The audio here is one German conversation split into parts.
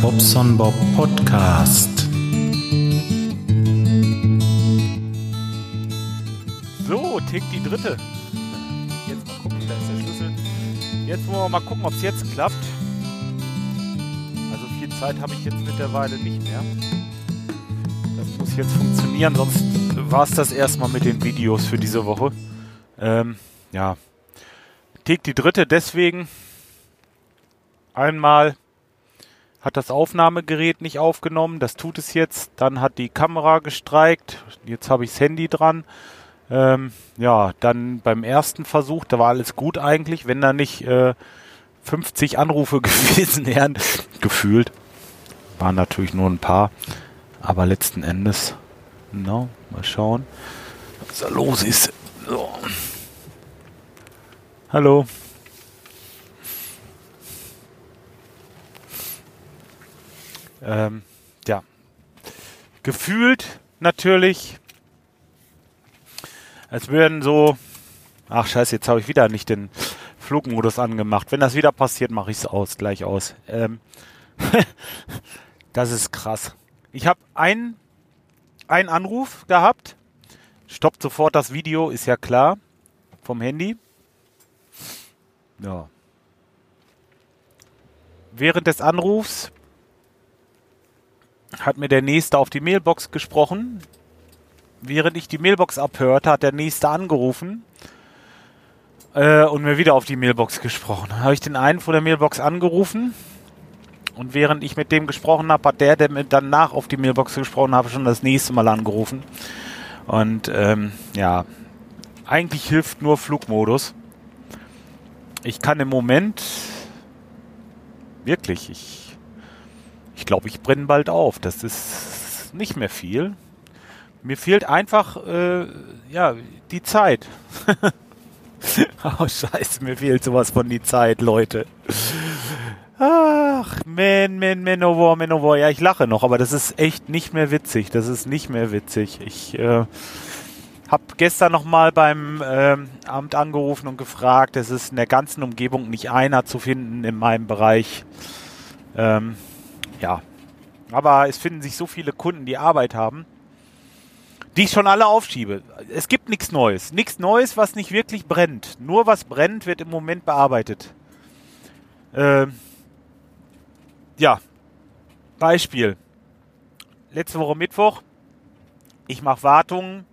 Bobson Bob Podcast. So, tickt die dritte. Jetzt mal gucken, da ist der Schlüssel. Jetzt wollen wir mal gucken, ob es jetzt klappt. Also viel Zeit habe ich jetzt mittlerweile nicht mehr. Das muss jetzt funktionieren, sonst war es das erstmal mit den Videos für diese Woche. Ähm, ja. Tickt die dritte deswegen. Einmal hat das Aufnahmegerät nicht aufgenommen, das tut es jetzt. Dann hat die Kamera gestreikt. Jetzt habe ich das Handy dran. Ähm, ja, dann beim ersten Versuch, da war alles gut eigentlich, wenn da nicht äh, 50 Anrufe gewesen wären, gefühlt. Waren natürlich nur ein paar, aber letzten Endes, no, mal schauen, was da los ist. So. Hallo. Ähm, ja. Gefühlt natürlich, als würden so. Ach scheiße, jetzt habe ich wieder nicht den Flugmodus angemacht. Wenn das wieder passiert, mache ich es aus, gleich aus. Ähm, das ist krass. Ich habe einen, einen Anruf gehabt. Stoppt sofort das Video, ist ja klar. Vom Handy. Ja. Während des Anrufs hat mir der Nächste auf die Mailbox gesprochen. Während ich die Mailbox abhörte, hat der Nächste angerufen äh, und mir wieder auf die Mailbox gesprochen. Dann habe ich den einen von der Mailbox angerufen und während ich mit dem gesprochen habe, hat der, der mir danach auf die Mailbox gesprochen hat, schon das nächste Mal angerufen. Und ähm, ja, eigentlich hilft nur Flugmodus. Ich kann im Moment wirklich, ich ich glaube, ich brenne bald auf. Das ist nicht mehr viel. Mir fehlt einfach, äh, ja, die Zeit. oh, scheiße, mir fehlt sowas von die Zeit, Leute. Ach, man, man, Manowar, Manowar. Ja, ich lache noch, aber das ist echt nicht mehr witzig. Das ist nicht mehr witzig. Ich äh, habe gestern noch mal beim äh, Amt angerufen und gefragt. Es ist in der ganzen Umgebung nicht einer zu finden in meinem Bereich. Ähm, ja. Aber es finden sich so viele Kunden, die Arbeit haben, die ich schon alle aufschiebe. Es gibt nichts Neues. Nichts Neues, was nicht wirklich brennt. Nur was brennt, wird im Moment bearbeitet. Ähm, ja. Beispiel. Letzte Woche Mittwoch. Ich mache Wartungen.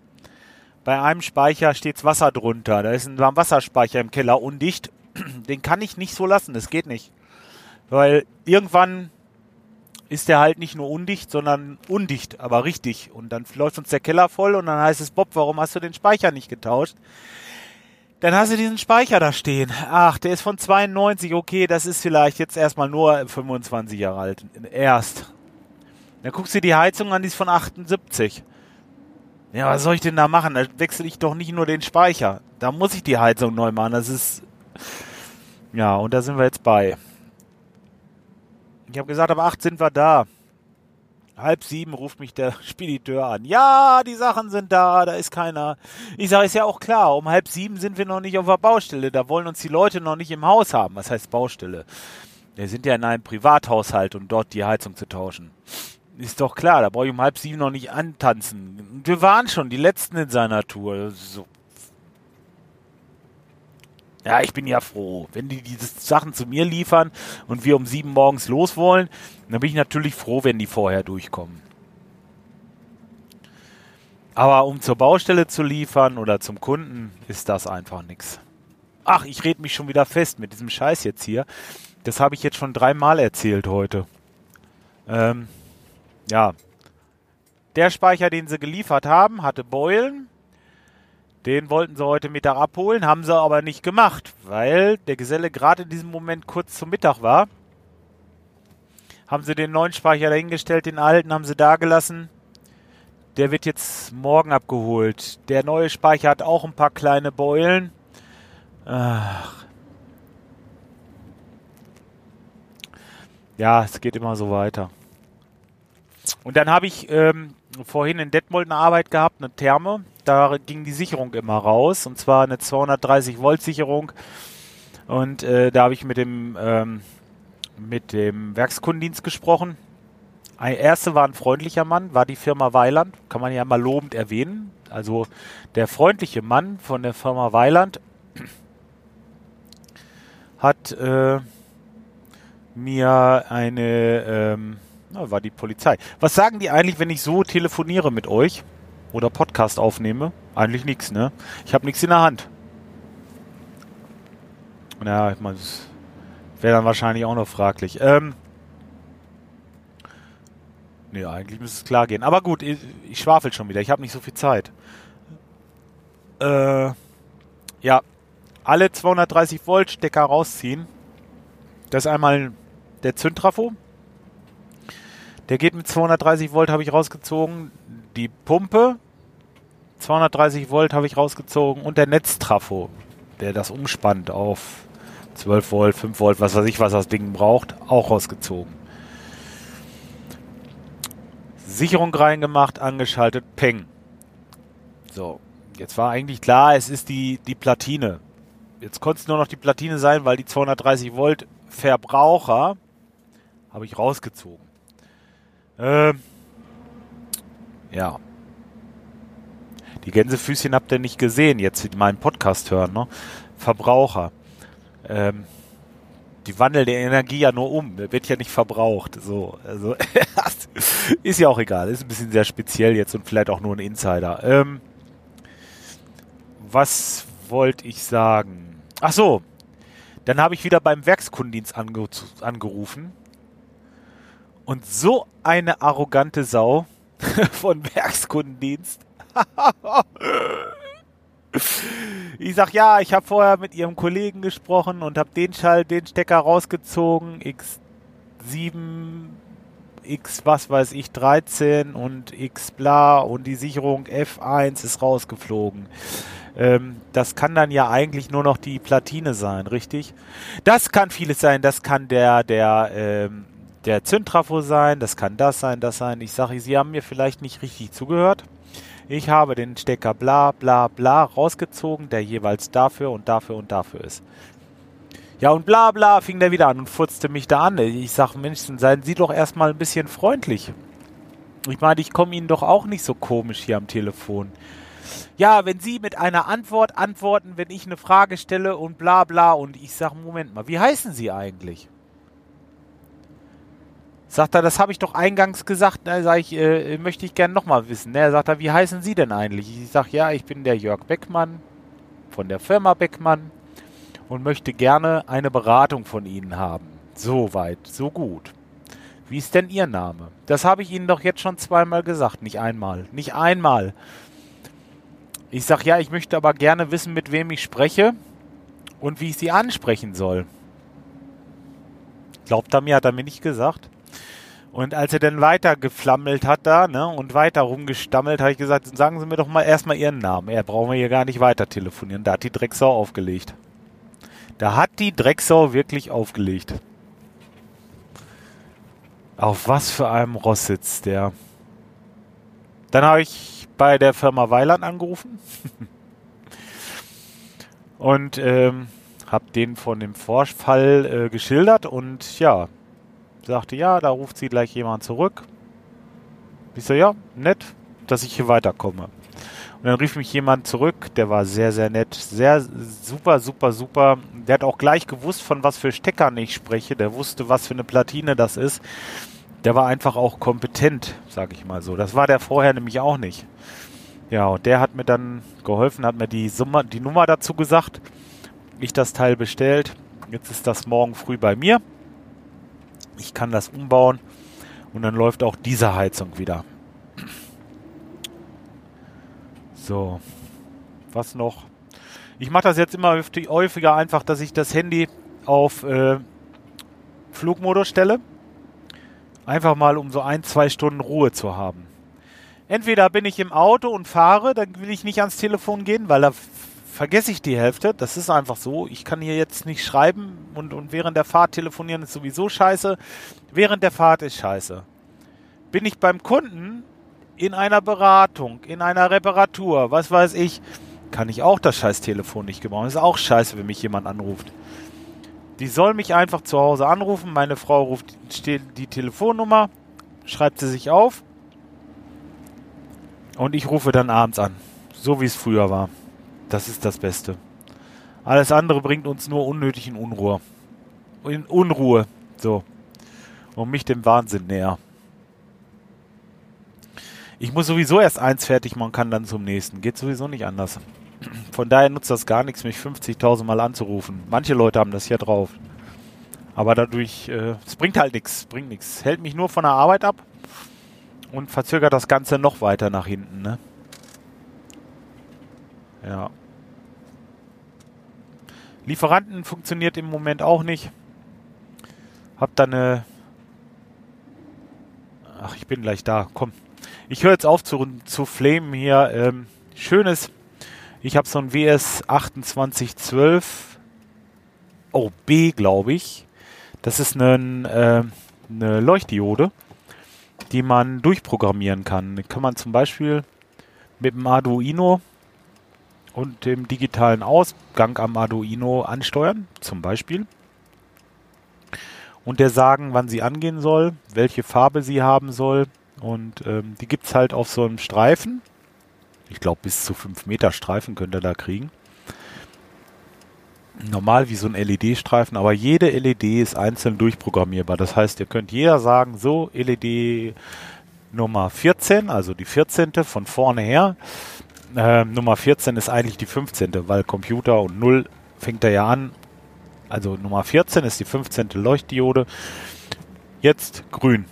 Bei einem Speicher steht Wasser drunter. Da ist ein Wasserspeicher im Keller undicht. Den kann ich nicht so lassen. Das geht nicht. Weil irgendwann ist der halt nicht nur undicht, sondern undicht, aber richtig. Und dann läuft uns der Keller voll und dann heißt es, Bob, warum hast du den Speicher nicht getauscht? Dann hast du diesen Speicher da stehen. Ach, der ist von 92, okay, das ist vielleicht jetzt erstmal nur 25 Jahre alt. Erst. Dann guckst du die Heizung an, die ist von 78. Ja, was soll ich denn da machen? Da wechsle ich doch nicht nur den Speicher. Da muss ich die Heizung neu machen. Das ist. Ja, und da sind wir jetzt bei. Ich habe gesagt, ab acht sind wir da. Halb sieben ruft mich der Spediteur an. Ja, die Sachen sind da, da ist keiner. Ich sage, ist ja auch klar, um halb sieben sind wir noch nicht auf der Baustelle. Da wollen uns die Leute noch nicht im Haus haben. Was heißt Baustelle? Wir sind ja in einem Privathaushalt, um dort die Heizung zu tauschen. Ist doch klar, da brauche ich um halb sieben noch nicht antanzen. Wir waren schon die Letzten in seiner Tour. So ja, ich bin ja froh. Wenn die diese Sachen zu mir liefern und wir um sieben morgens los wollen, dann bin ich natürlich froh, wenn die vorher durchkommen. Aber um zur Baustelle zu liefern oder zum Kunden, ist das einfach nichts. Ach, ich rede mich schon wieder fest mit diesem Scheiß jetzt hier. Das habe ich jetzt schon dreimal erzählt heute. Ähm, ja. Der Speicher, den sie geliefert haben, hatte Beulen den wollten sie heute Mittag abholen, haben sie aber nicht gemacht, weil der Geselle gerade in diesem Moment kurz zum Mittag war. Haben sie den neuen Speicher dahingestellt, den alten haben sie da gelassen. Der wird jetzt morgen abgeholt. Der neue Speicher hat auch ein paar kleine Beulen. Ach. Ja, es geht immer so weiter. Und dann habe ich ähm, vorhin in Detmold eine Arbeit gehabt, eine Therme da ging die Sicherung immer raus und zwar eine 230 Volt Sicherung und äh, da habe ich mit dem ähm, mit dem Werkskundendienst gesprochen. Ein erste war ein freundlicher Mann, war die Firma Weiland, kann man ja mal lobend erwähnen. Also der freundliche Mann von der Firma Weiland hat äh, mir eine, ähm, na, war die Polizei. Was sagen die eigentlich, wenn ich so telefoniere mit euch oder Podcast aufnehme? Eigentlich nichts, ne? Ich habe nichts in der Hand. Ja, ich meine, das wäre dann wahrscheinlich auch noch fraglich. Ähm, nee, eigentlich müsste es klar gehen. Aber gut, ich, ich schwafel schon wieder. Ich habe nicht so viel Zeit. Äh, ja, alle 230 Volt Stecker rausziehen. Das ist einmal der Zündtrafo. Der geht mit 230 Volt, habe ich rausgezogen. Die Pumpe, 230 Volt habe ich rausgezogen. Und der Netztrafo, der das umspannt auf 12 Volt, 5 Volt, was weiß ich, was das Ding braucht, auch rausgezogen. Sicherung reingemacht, angeschaltet, peng. So, jetzt war eigentlich klar, es ist die, die Platine. Jetzt konnte es nur noch die Platine sein, weil die 230 Volt Verbraucher habe ich rausgezogen. Ähm, ja. Die Gänsefüßchen habt ihr nicht gesehen, jetzt in meinem Podcast hören, ne? Verbraucher. Ähm, die wandeln die Energie ja nur um, wird ja nicht verbraucht. So, also ist ja auch egal, ist ein bisschen sehr speziell jetzt und vielleicht auch nur ein Insider. Ähm, was wollte ich sagen? Ach so, dann habe ich wieder beim Werkskundendienst ange angerufen und so eine arrogante Sau von Werkskundendienst. ich sag ja, ich habe vorher mit ihrem Kollegen gesprochen und habe den Schall, den Stecker rausgezogen, X7, X was weiß ich, 13 und X bla und die Sicherung F1 ist rausgeflogen. Ähm, das kann dann ja eigentlich nur noch die Platine sein, richtig? Das kann vieles sein, das kann der, der, ähm, der Zündtrafo sein, das kann das sein, das sein. Ich sage, Sie haben mir vielleicht nicht richtig zugehört. Ich habe den Stecker bla bla bla rausgezogen, der jeweils dafür und dafür und dafür ist. Ja, und bla bla fing der wieder an und furzte mich da an. Ich sage, Mensch, seien Sie doch erstmal ein bisschen freundlich. Ich meine, ich komme Ihnen doch auch nicht so komisch hier am Telefon. Ja, wenn Sie mit einer Antwort antworten, wenn ich eine Frage stelle und bla bla und ich sage, Moment mal, wie heißen Sie eigentlich? Sagt er, das habe ich doch eingangs gesagt. Ne, sag ich, äh, möchte ich gerne nochmal wissen. Ne, sagt er, wie heißen Sie denn eigentlich? Ich sage, ja, ich bin der Jörg Beckmann von der Firma Beckmann und möchte gerne eine Beratung von Ihnen haben. So weit, so gut. Wie ist denn Ihr Name? Das habe ich Ihnen doch jetzt schon zweimal gesagt, nicht einmal. Nicht einmal. Ich sage, ja, ich möchte aber gerne wissen, mit wem ich spreche und wie ich Sie ansprechen soll. Glaubt er mir, hat er mir nicht gesagt. Und als er dann weiter geflammelt hat da, ne, und weiter rumgestammelt, habe ich gesagt, sagen Sie mir doch mal erstmal Ihren Namen. Er brauchen wir hier gar nicht weiter telefonieren. Da hat die Drecksau aufgelegt. Da hat die Drecksau wirklich aufgelegt. Auf was für einem Ross sitzt der? Dann habe ich bei der Firma Weiland angerufen und ähm, habe den von dem Vorfall äh, geschildert und ja, sagte, ja, da ruft sie gleich jemand zurück. Ich so, ja, nett, dass ich hier weiterkomme. Und dann rief mich jemand zurück, der war sehr, sehr nett, sehr super, super, super. Der hat auch gleich gewusst, von was für Steckern ich spreche. Der wusste, was für eine Platine das ist. Der war einfach auch kompetent, sag ich mal so. Das war der vorher nämlich auch nicht. Ja, und der hat mir dann geholfen, hat mir die, Summe, die Nummer dazu gesagt. Ich das Teil bestellt. Jetzt ist das morgen früh bei mir. Ich kann das umbauen und dann läuft auch diese Heizung wieder. So, was noch? Ich mache das jetzt immer häufiger einfach, dass ich das Handy auf äh, Flugmodus stelle. Einfach mal, um so ein, zwei Stunden Ruhe zu haben. Entweder bin ich im Auto und fahre, dann will ich nicht ans Telefon gehen, weil da vergesse ich die Hälfte. Das ist einfach so. Ich kann hier jetzt nicht schreiben und, und während der Fahrt telefonieren ist sowieso scheiße. Während der Fahrt ist scheiße. Bin ich beim Kunden in einer Beratung, in einer Reparatur, was weiß ich, kann ich auch das scheiß Telefon nicht gebrauchen. Ist auch scheiße, wenn mich jemand anruft. Die soll mich einfach zu Hause anrufen. Meine Frau ruft die, die Telefonnummer, schreibt sie sich auf und ich rufe dann abends an. So wie es früher war. Das ist das Beste. Alles andere bringt uns nur unnötig in Unruhe. In Unruhe. So. Und mich dem Wahnsinn näher. Ich muss sowieso erst eins fertig machen, kann dann zum nächsten. Geht sowieso nicht anders. Von daher nutzt das gar nichts, mich 50.000 Mal anzurufen. Manche Leute haben das ja drauf. Aber dadurch, äh, es bringt halt nichts, bringt nichts. Hält mich nur von der Arbeit ab und verzögert das Ganze noch weiter nach hinten, ne? Ja. Lieferanten funktioniert im Moment auch nicht. Hab da eine. Ach, ich bin gleich da. Komm. Ich höre jetzt auf zu, zu flamen hier. Ähm, schönes. Ich habe so ein WS 2812 oh, B, glaube ich. Das ist eine, äh, eine Leuchtdiode, die man durchprogrammieren kann. Kann man zum Beispiel mit dem Arduino und dem digitalen Ausgang am Arduino ansteuern, zum Beispiel. Und der sagen, wann sie angehen soll, welche Farbe sie haben soll. Und ähm, die gibt es halt auf so einem Streifen. Ich glaube, bis zu 5 Meter Streifen könnt ihr da kriegen. Normal wie so ein LED-Streifen, aber jede LED ist einzeln durchprogrammierbar. Das heißt, ihr könnt jeder sagen, so LED Nummer 14, also die 14. von vorne her, äh, Nummer 14 ist eigentlich die 15., weil Computer und 0 fängt er ja an. Also Nummer 14 ist die 15. Leuchtdiode. Jetzt grün.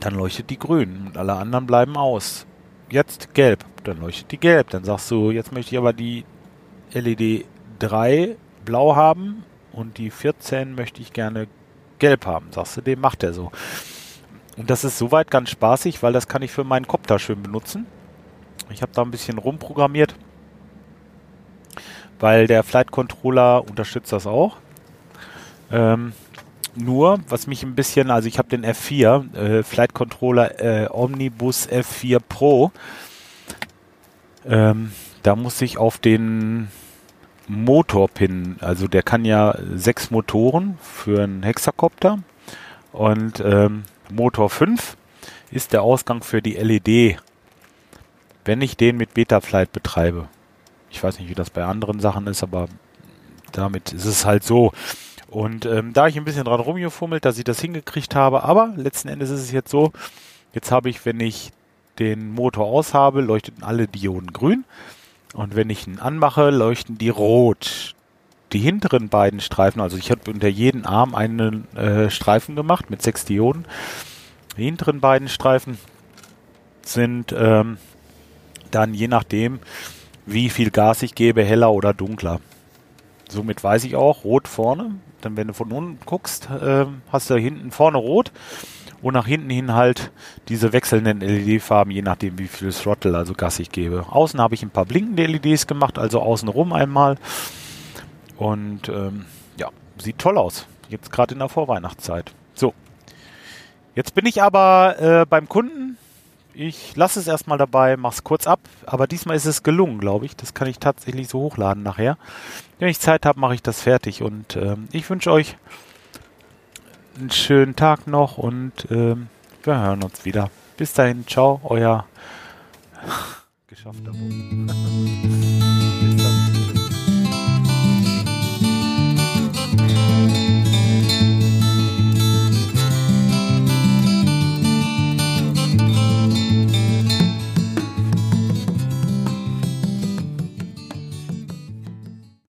Dann leuchtet die grün und alle anderen bleiben aus. Jetzt gelb. Dann leuchtet die gelb. Dann sagst du, jetzt möchte ich aber die LED 3 blau haben und die 14 möchte ich gerne gelb haben. Sagst du, dem macht er so. Und das ist soweit ganz spaßig, weil das kann ich für meinen Kopter schön benutzen. Ich habe da ein bisschen rumprogrammiert, weil der Flight Controller unterstützt das auch. Ähm, nur, was mich ein bisschen, also ich habe den F4, äh, Flight Controller äh, Omnibus F4 Pro. Ähm, da muss ich auf den Motorpin, also der kann ja sechs Motoren für einen Hexakopter und ähm, Motor 5 ist der Ausgang für die LED wenn ich den mit Betaflight betreibe. Ich weiß nicht, wie das bei anderen Sachen ist, aber damit ist es halt so. Und ähm, da ich ein bisschen dran rumgefummelt, dass ich das hingekriegt habe, aber letzten Endes ist es jetzt so, jetzt habe ich, wenn ich den Motor aus habe, leuchten alle Dioden grün. Und wenn ich ihn anmache, leuchten die rot. Die hinteren beiden Streifen, also ich habe unter jedem Arm einen äh, Streifen gemacht mit sechs Dioden. Die hinteren beiden Streifen sind ähm, dann je nachdem, wie viel Gas ich gebe, heller oder dunkler. Somit weiß ich auch, rot vorne. Dann wenn du von unten guckst, äh, hast du hinten vorne rot und nach hinten hin halt diese wechselnden LED-Farben, je nachdem wie viel Throttle, also Gas ich gebe. Außen habe ich ein paar blinkende LEDs gemacht, also außenrum einmal. Und ähm, ja, sieht toll aus. Jetzt gerade in der Vorweihnachtszeit. So. Jetzt bin ich aber äh, beim Kunden ich lasse es erstmal dabei, mach's kurz ab, aber diesmal ist es gelungen, glaube ich. Das kann ich tatsächlich so hochladen nachher. Wenn ich Zeit habe, mache ich das fertig und ähm, ich wünsche euch einen schönen Tag noch und ähm, wir hören uns wieder. Bis dahin, ciao, euer geschaffter Bogen.